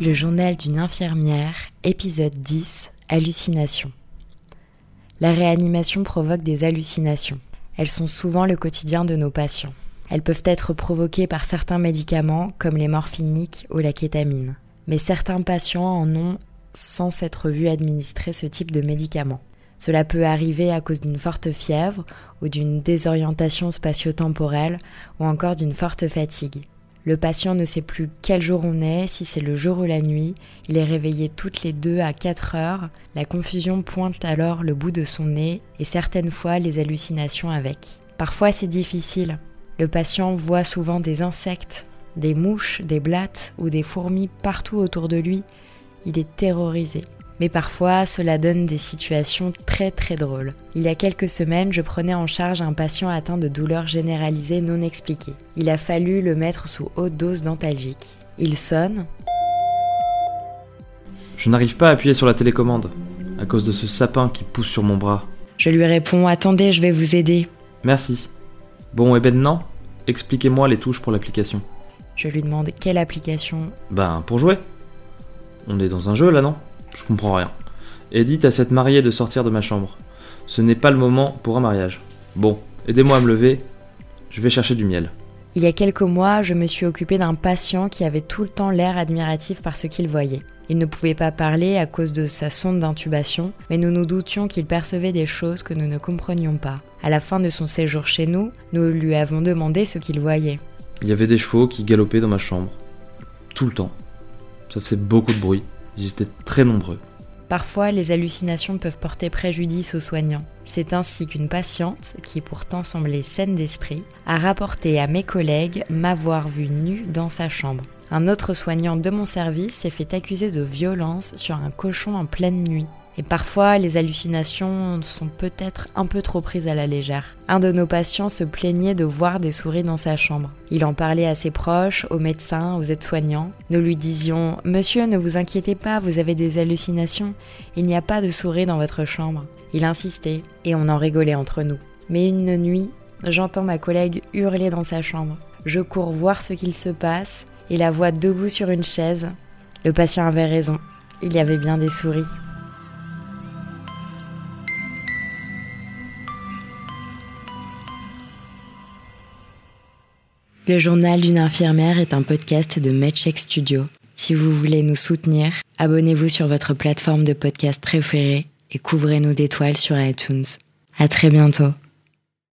Le journal d'une infirmière, épisode 10, hallucination. La réanimation provoque des hallucinations. Elles sont souvent le quotidien de nos patients. Elles peuvent être provoquées par certains médicaments comme les morphiniques ou la kétamine. Mais certains patients en ont sans s'être vus administrer ce type de médicaments. Cela peut arriver à cause d'une forte fièvre ou d'une désorientation spatio-temporelle ou encore d'une forte fatigue. Le patient ne sait plus quel jour on est, si c'est le jour ou la nuit, il est réveillé toutes les deux à 4 heures, la confusion pointe alors le bout de son nez et certaines fois les hallucinations avec. Parfois c'est difficile. Le patient voit souvent des insectes, des mouches, des blattes ou des fourmis partout autour de lui. Il est terrorisé mais parfois cela donne des situations très très drôles. Il y a quelques semaines, je prenais en charge un patient atteint de douleurs généralisées non expliquées. Il a fallu le mettre sous haute dose dentalgique. Il sonne. Je n'arrive pas à appuyer sur la télécommande, à cause de ce sapin qui pousse sur mon bras. Je lui réponds Attendez, je vais vous aider. Merci. Bon, et maintenant, expliquez-moi les touches pour l'application. Je lui demande quelle application? Ben, pour jouer. On est dans un jeu là, non? Je comprends rien. Et dites à cette mariée de sortir de ma chambre. Ce n'est pas le moment pour un mariage. Bon, aidez-moi à me lever. Je vais chercher du miel. Il y a quelques mois, je me suis occupée d'un patient qui avait tout le temps l'air admiratif par ce qu'il voyait. Il ne pouvait pas parler à cause de sa sonde d'intubation, mais nous nous doutions qu'il percevait des choses que nous ne comprenions pas. À la fin de son séjour chez nous, nous lui avons demandé ce qu'il voyait. Il y avait des chevaux qui galopaient dans ma chambre. Tout le temps. Ça faisait beaucoup de bruit. Ils étaient très nombreux. Parfois, les hallucinations peuvent porter préjudice aux soignants. C'est ainsi qu'une patiente, qui pourtant semblait saine d'esprit, a rapporté à mes collègues m'avoir vue nue dans sa chambre. Un autre soignant de mon service s'est fait accuser de violence sur un cochon en pleine nuit. Et parfois, les hallucinations sont peut-être un peu trop prises à la légère. Un de nos patients se plaignait de voir des souris dans sa chambre. Il en parlait à ses proches, aux médecins, aux aides-soignants. Nous lui disions Monsieur, ne vous inquiétez pas, vous avez des hallucinations. Il n'y a pas de souris dans votre chambre. Il insistait, et on en rigolait entre nous. Mais une nuit, j'entends ma collègue hurler dans sa chambre. Je cours voir ce qu'il se passe et la vois debout sur une chaise. Le patient avait raison. Il y avait bien des souris. Le journal d'une infirmière est un podcast de MedCheck Studio. Si vous voulez nous soutenir, abonnez-vous sur votre plateforme de podcast préférée et couvrez-nous d'étoiles sur iTunes. À très bientôt.